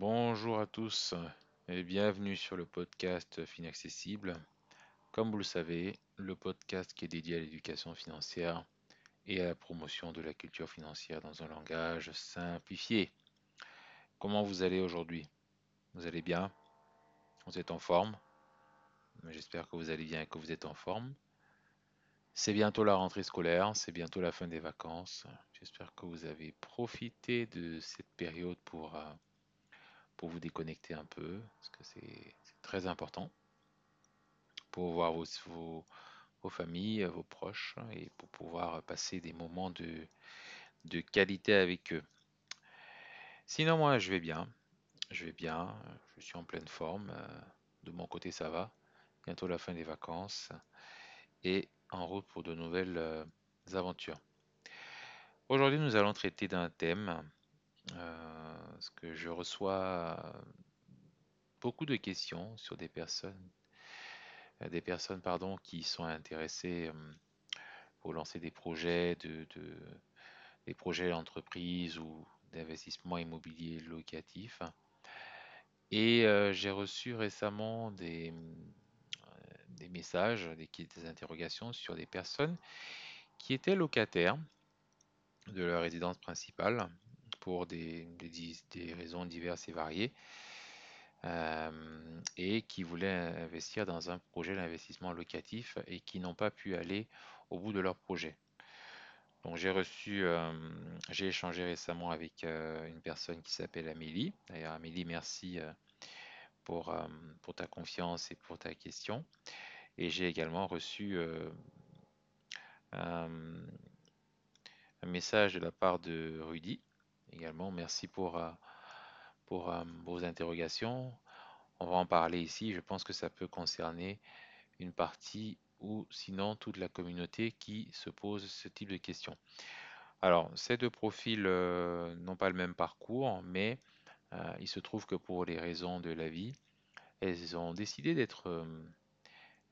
Bonjour à tous et bienvenue sur le podcast Finaccessible. Comme vous le savez, le podcast qui est dédié à l'éducation financière et à la promotion de la culture financière dans un langage simplifié. Comment vous allez aujourd'hui? Vous allez bien? Vous êtes en forme? J'espère que vous allez bien et que vous êtes en forme. C'est bientôt la rentrée scolaire, c'est bientôt la fin des vacances. J'espère que vous avez profité de cette période pour, euh, pour vous déconnecter un peu, parce que c'est très important, pour voir vos, familles, vos proches, et pour pouvoir passer des moments de, de qualité avec eux. Sinon, moi, je vais bien. Je vais bien, je suis en pleine forme. De mon côté, ça va. Bientôt la fin des vacances. Et en route pour de nouvelles euh, aventures. Aujourd'hui, nous allons traiter d'un thème euh, parce que je reçois beaucoup de questions sur des personnes, euh, des personnes pardon, qui sont intéressées pour lancer des projets de, de des projets d'entreprise ou d'investissement immobilier locatif. Et j'ai reçu récemment des, des messages, des, des, interrogations sur des personnes qui étaient locataires de leur résidence principale pour des, des, raisons diverses et variées euh, et qui voulaient investir dans un projet d'investissement locatif et qui n'ont pas pu aller au bout de leur projet. Donc j'ai reçu, euh, j'ai échangé récemment avec euh, une personne qui s'appelle Amélie. D'ailleurs Amélie, merci pour, pour ta confiance et pour ta question. Et j'ai également reçu un message de la part de Rudy. Également, merci pour, euh, euh, vos interrogations. On va en parler ici. Je pense que ça peut concerner une partie ou sinon toute la communauté qui se pose ce type de questions. Alors, ces deux profils euh, n'ont pas le même parcours, mais il se trouve que pour les raisons de la vie, elles ont décidé d'être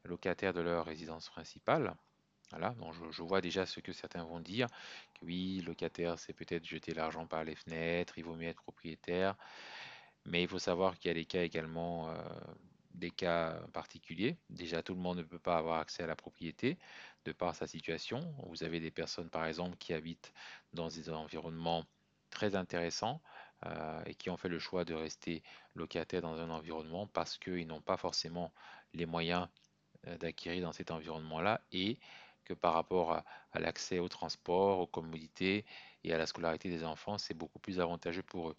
locataires de leur résidence principale. Voilà, donc je, vois déjà ce que certains vont dire, que oui, locataire, c'est peut-être jeter l'argent par les fenêtres, il vaut mieux être propriétaire, mais il faut savoir qu'il y a des cas également, euh, des cas particuliers. Déjà, tout le monde ne peut pas avoir accès à la propriété de par sa situation. Vous avez des personnes, par exemple, qui habitent dans des environnements très intéressants euh, et qui ont fait le choix de rester locataires dans un environnement parce qu'ils n'ont pas forcément les moyens euh, d'acquérir dans cet environnement-là et par rapport à, à l'accès au transport, aux commodités et à la scolarité des enfants, c'est beaucoup plus avantageux pour eux.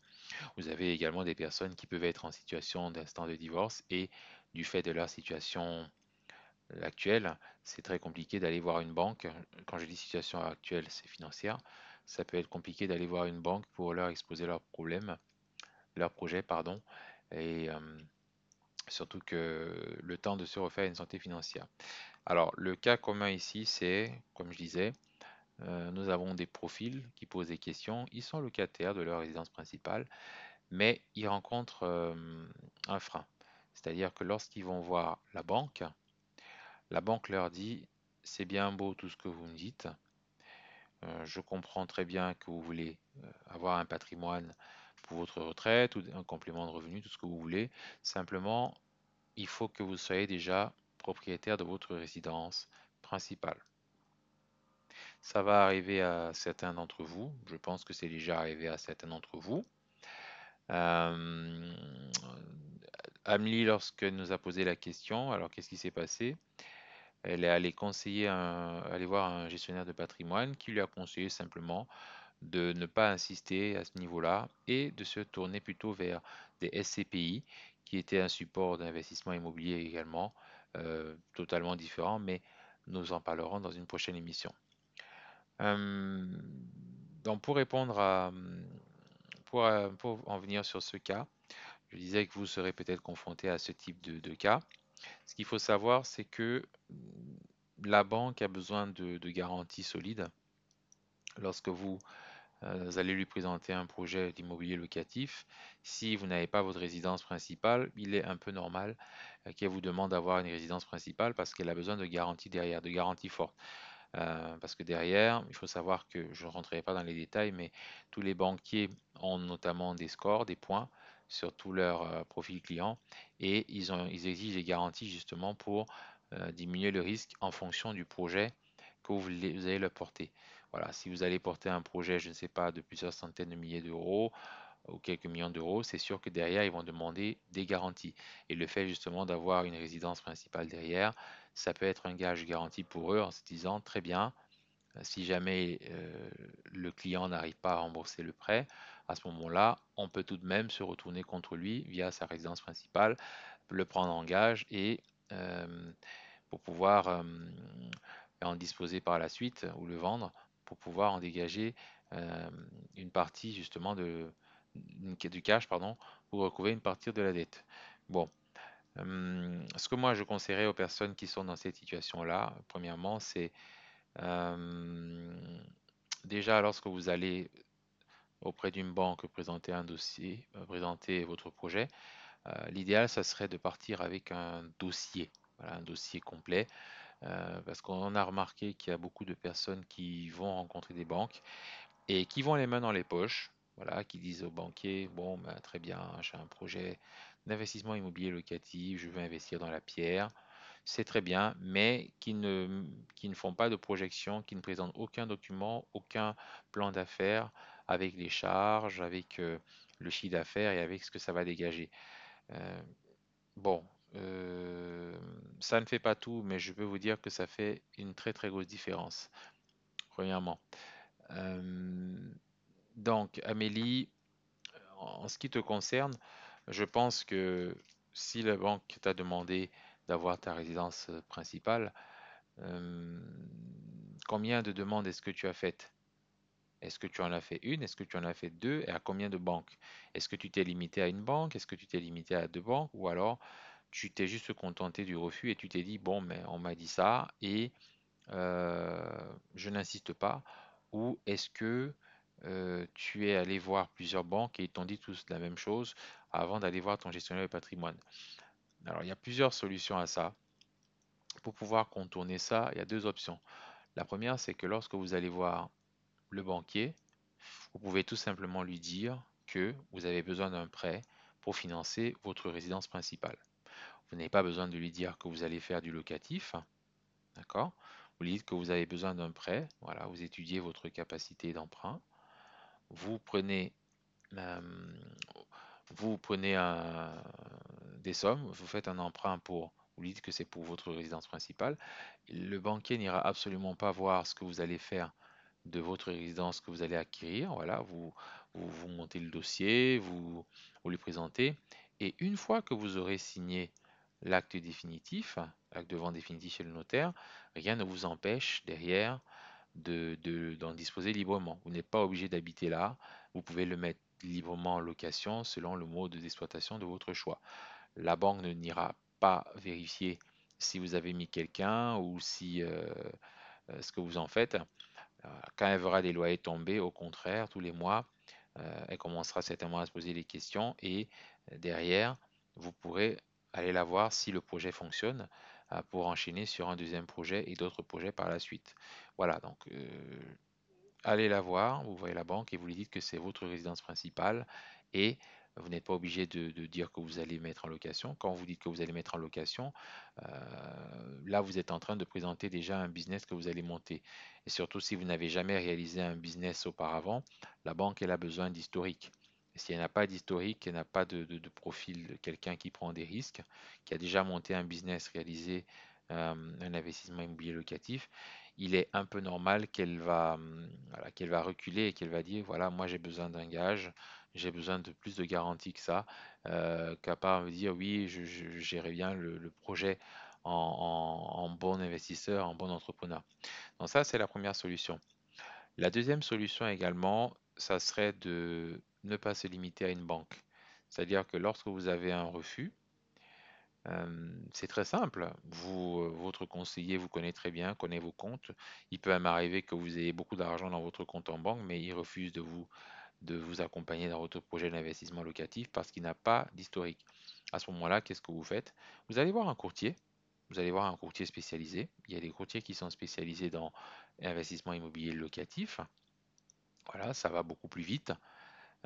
Vous avez également des personnes qui peuvent être en situation d'instant de divorce et du fait de leur situation actuelle, c'est très compliqué d'aller voir une banque. Quand je dis situation actuelle, c'est financière. Ça peut être compliqué d'aller voir une banque pour leur exposer leurs problèmes, leurs projets, pardon, et euh, surtout que le temps de se refaire une santé financière. Alors, le cas commun ici, c'est, comme je disais, euh, nous avons des profils qui posent des questions. Ils sont locataires de leur résidence principale, mais ils rencontrent euh, un frein. C'est-à-dire que lorsqu'ils vont voir la banque, la banque leur dit, c'est bien beau tout ce que vous me dites. Euh, je comprends très bien que vous voulez avoir un patrimoine pour votre retraite ou un complément de revenu, tout ce que vous voulez. Simplement, il faut que vous soyez déjà propriétaire de votre résidence principale. Ça va arriver à certains d'entre vous. Je pense que c'est déjà arrivé à certains d'entre vous. Euh, Amelie, lorsque nous a posé la question, alors qu'est-ce qui s'est passé? Elle est allée conseiller, un, voir un gestionnaire de patrimoine qui lui a conseillé simplement de ne pas insister à ce niveau-là et de se tourner plutôt vers des SCPI qui étaient un support d'investissement immobilier également, euh, totalement différent, mais nous en parlerons dans une prochaine émission. Euh, donc pour répondre à, pour, pour, en venir sur ce cas, je disais que vous serez peut-être confronté à ce type de, cas. Ce qu'il faut savoir, c'est que la banque a besoin de, de garanties solides lorsque vous, euh, vous allez lui présenter un projet d'immobilier locatif. Si vous n'avez pas votre résidence principale, il est un peu normal euh, qu'elle vous demande d'avoir une résidence principale parce qu'elle a besoin de garanties derrière, de garanties fortes. Euh, parce que derrière, il faut savoir que je ne rentrerai pas dans les détails, mais tous les banquiers ont notamment des scores, des points sur tout leur euh, profil client et ils, exigent des garanties justement pour euh, diminuer le risque en fonction du projet que vous allez leur porter. Voilà, si vous allez porter un projet, je ne sais pas, de plusieurs centaines de milliers d'euros, ou quelques millions d'euros, c'est sûr que derrière, ils vont demander des garanties. Et le fait justement d'avoir une résidence principale derrière, ça peut être un gage garanti pour eux en se disant, très bien, si jamais euh, le client n'arrive pas à rembourser le prêt, à ce moment-là, on peut tout de même se retourner contre lui via sa résidence principale, le prendre en gage et euh, pour pouvoir euh, en disposer par la suite ou le vendre pour pouvoir en dégager une partie justement de, du cash pardon, pour recouvrir une partie de la dette. Bon, euh, ce que moi je conseillerais aux personnes qui sont dans cette situation-là, premièrement, c'est euh, déjà lorsque vous allez auprès d'une banque présenter un dossier, euh, présenter votre projet, l'idéal, ça serait de partir avec un dossier, un dossier complet, parce qu'on a remarqué qu'il y a beaucoup de personnes qui vont rencontrer des banques et qui vont les mains dans les poches, voilà, qui disent aux banquiers, bon, ben, très bien, j'ai un projet d'investissement immobilier locatif, je veux investir dans la pierre, c'est très bien, mais qui ne, qui ne font pas de projection, qui ne présentent aucun document, aucun plan d'affaires avec les charges, avec euh, le chiffre d'affaires et avec ce que ça va dégager. Euh, bon, euh, ça ne fait pas tout, mais je peux vous dire que ça fait une très très grosse différence. Premièrement. Donc, Amélie, en ce qui te concerne, je pense que si la banque t'a demandé d'avoir ta résidence euh, principale, combien de demandes est-ce que tu as faites? Est-ce que tu en as fait une? Est-ce que tu en as fait deux? Et à combien de banques? Est-ce que tu t'es limité à une banque? Est-ce que tu t'es limité à deux banques? Ou alors tu t'es juste contenté du refus et tu t'es dit, bon, mais on m'a dit ça et euh, je n'insiste pas. Ou est-ce que euh, tu es allé voir plusieurs banques et ils t'ont dit tous la même chose avant d'aller voir ton gestionnaire de patrimoine? Alors, il y a plusieurs solutions à ça. Pour pouvoir contourner ça, il y a deux options. La première, c'est que lorsque vous allez voir le banquier, vous pouvez tout simplement lui dire que vous avez besoin d'un prêt pour financer votre résidence principale. Vous n'avez pas besoin de lui dire que vous allez faire du locatif, d'accord? Vous lui dites que vous avez besoin d'un prêt, voilà, vous étudiez votre capacité d'emprunt, vous prenez, vous prenez des sommes, vous faites un emprunt pour, vous dites que c'est pour votre résidence principale. Le banquier n'ira absolument pas voir ce que vous allez faire de votre résidence que vous allez acquérir. Voilà, vous, vous, montez le dossier, vous, vous lui présentez. Et une fois que vous aurez signé l'acte définitif, l'acte de vente définitif chez le notaire, rien ne vous empêche derrière d'en disposer librement. Vous n'êtes pas obligé d'habiter là, vous pouvez le mettre librement en location selon le mode d'exploitation de votre choix. La banque ne n'ira pas vérifier si vous avez mis quelqu'un ou si euh, euh, ce que vous en faites. Euh, quand elle verra des loyers tomber, au contraire, tous les mois, elle commencera certainement à se poser des questions et derrière, vous pourrez aller la voir si le projet fonctionne pour enchaîner sur un deuxième projet et d'autres projets par la suite. Voilà, donc euh, allez la voir, vous voyez la banque et vous lui dites que c'est votre résidence principale et vous n'êtes pas obligé de, dire que vous allez mettre en location. Quand vous dites que vous allez mettre en location, euh, là vous êtes en train de présenter déjà un business que vous allez monter. Et surtout si vous n'avez jamais réalisé un business auparavant, la banque elle a besoin d'historique. Si elle n'a pas d'historique, elle n'a pas de, profil de quelqu'un qui prend des risques, qui a déjà monté un business, réalisé euh, un investissement immobilier locatif, il est un peu normal qu'elle va, hum, qu'elle va reculer et qu'elle va dire, voilà, moi j'ai besoin d'un gage, j'ai besoin de plus de garanties que ça, euh, qu'à part me dire, oui, je, je bien le, projet en, bon investisseur, en bon entrepreneur. Donc ça, c'est la première solution. La deuxième solution également, ça serait de ne pas se limiter à une banque. C'est-à-dire que lorsque vous avez un refus, euh, c'est très simple. Euh, votre conseiller vous connaît très bien, connaît vos comptes. Il peut même arriver que vous ayez beaucoup d'argent dans votre compte en banque, mais il refuse de vous, de vous accompagner dans votre projet d'investissement locatif parce qu'il n'a pas d'historique. À ce moment-là, qu'est-ce que vous faites? Vous allez voir un courtier. vous allez voir un courtier spécialisé. Il y a des courtiers qui sont spécialisés dans l'investissement immobilier locatif. Voilà, ça va beaucoup plus vite.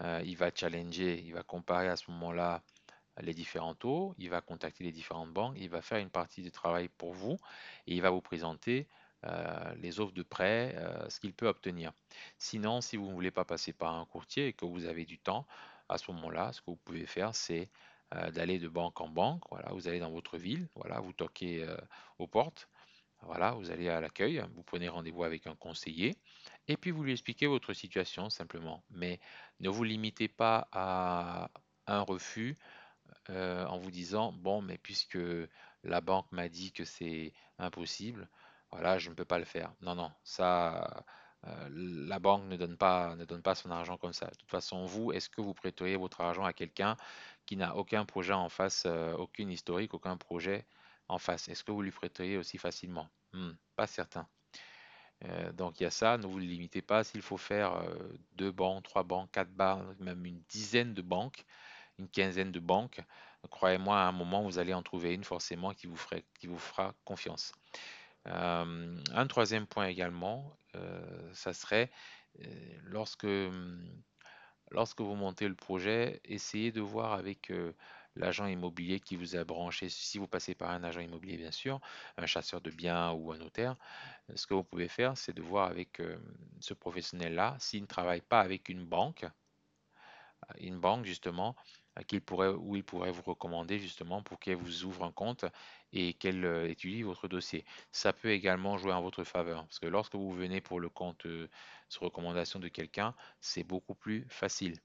Euh, il va challenger, il va comparer à ce moment-là les différents taux, il va contacter les différentes banques, il va faire une partie du travail pour vous et il va vous présenter euh, les offres de prêt, euh, ce qu'il peut obtenir. Sinon, si vous ne voulez pas passer par un courtier et que vous avez du temps, à ce moment-là, ce que vous pouvez faire, c'est d'aller de banque en banque. Vous allez dans votre ville, vous toquez aux portes, voilà, vous allez à l'accueil, vous prenez rendez-vous avec un conseiller et puis vous lui expliquez votre situation simplement. Mais ne vous limitez pas à un refus euh, en vous disant bon, mais puisque la banque m'a dit que c'est impossible, voilà, je ne peux pas le faire. Non, non, ça, euh, la banque ne donne pas, ne donne pas son argent comme ça. De toute façon, vous, est-ce que vous prêteriez votre argent à quelqu'un qui n'a aucun projet en face, euh, aucune historique, aucun projet face Est-ce que vous lui prêteriez aussi facilement? Hmm, Pas certain. Euh, donc il y a ça, ne vous limitez pas. S'il faut faire euh, deux banques, trois banques, quatre banques, même une dizaine de banques, une quinzaine de banques, croyez-moi, à un moment, vous allez en trouver une forcément qui vous, qui vous fera confiance. Euh, un troisième point également, ça serait lorsque, lorsque vous montez le projet, essayez de voir avec l'agent immobilier qui vous a branché, si vous passez par un agent immobilier bien sûr, un chasseur de biens ou un notaire, ce que vous pouvez faire, c'est de voir avec euh, ce professionnel-là s'il ne travaille pas avec une banque, une banque justement, qu'il pourrait, où il pourrait vous recommander justement pour qu'elle vous ouvre un compte et qu'elle euh, étudie votre dossier. Ça peut également jouer en votre faveur parce que lorsque vous venez pour le compte euh, sur recommandation de quelqu'un, c'est beaucoup plus facile.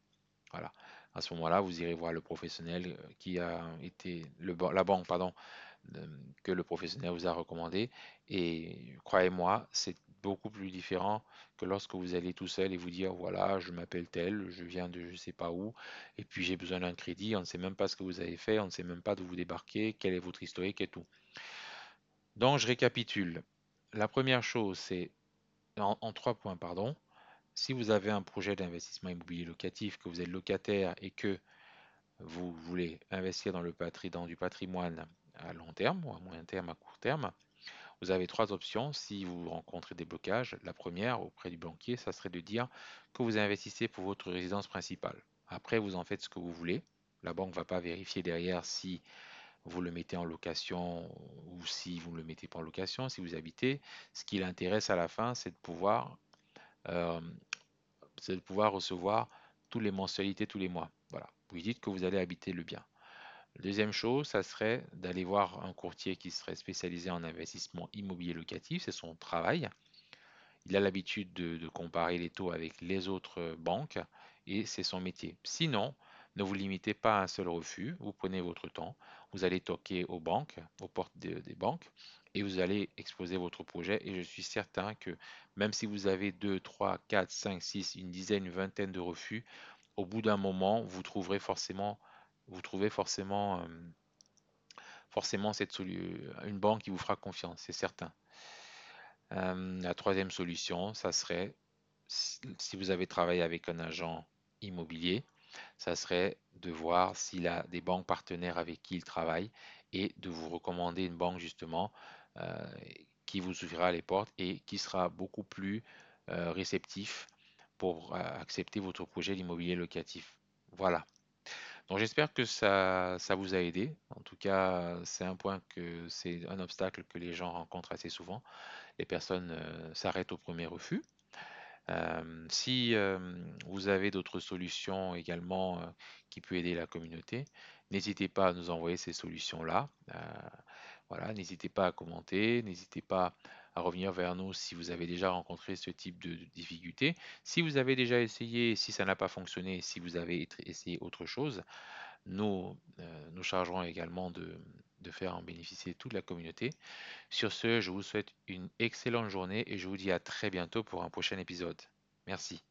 Voilà. À ce moment-là, vous irez voir le professionnel qui a été, le, la banque, pardon, que le professionnel vous a recommandé. Et croyez-moi, c'est beaucoup plus différent que lorsque vous allez tout seul et vous dire voilà, je m'appelle tel, je viens de je sais pas où, et puis j'ai besoin d'un crédit, on ne sait même pas ce que vous avez fait, on ne sait même pas d'où vous débarquez, quel est votre historique et tout. Donc je récapitule. La première chose, c'est en, trois points, pardon. Si vous avez un projet d'investissement immobilier locatif, que vous êtes locataire et que vous voulez investir dans le dans du patrimoine à long terme à moyen terme, à court terme, vous avez trois options si vous rencontrez des blocages. La première, auprès du banquier, ça serait de dire que vous investissez pour votre résidence principale. Après, vous en faites ce que vous voulez. La banque ne va pas vérifier derrière si vous le mettez en location ou si vous ne le mettez pas en location, si vous habitez. Ce qui l'intéresse à la fin, c'est de pouvoir, euh, de pouvoir recevoir toutes les mensualités tous les mois. Voilà. Vous dites que vous allez habiter le bien. Deuxième chose, ça serait d'aller voir un courtier qui serait spécialisé en investissement immobilier locatif, c'est son travail. Il a l'habitude de, comparer les taux avec les autres banques et c'est son métier. Sinon, ne vous limitez pas à un seul refus, vous prenez votre temps, vous allez toquer aux banques, aux portes des banques et vous allez exposer votre projet et je suis certain que même si vous avez 2, 3, 4, 5, 6, une dizaine, une vingtaine de refus, au bout d'un moment, vous trouverez forcément vous trouvez forcément, euh, forcément cette une banque qui vous fera confiance, c'est certain. Euh, la troisième solution, ça serait, si vous avez travaillé avec un agent immobilier, ça serait de voir s'il a des banques partenaires avec qui il travaille et de vous recommander une banque justement euh, qui vous ouvrira les portes et qui sera beaucoup plus réceptif pour accepter votre projet d'immobilier locatif. Voilà. Donc j'espère que ça, ça vous a aidé. En tout cas, c'est un point que c'est un obstacle que les gens rencontrent assez souvent. Les personnes euh, s'arrêtent au premier refus. Si vous avez d'autres solutions également qui peuvent aider la communauté, n'hésitez pas à nous envoyer ces solutions-là. voilà, n'hésitez pas à commenter, n'hésitez pas à revenir vers nous si vous avez déjà rencontré ce type de, difficultés. Si vous avez déjà essayé, si ça n'a pas fonctionné, si vous avez essayé autre chose, nous nous chargerons également de, de faire en bénéficier toute la communauté. Sur ce, je vous souhaite une excellente journée et je vous dis à très bientôt pour un prochain épisode. Merci.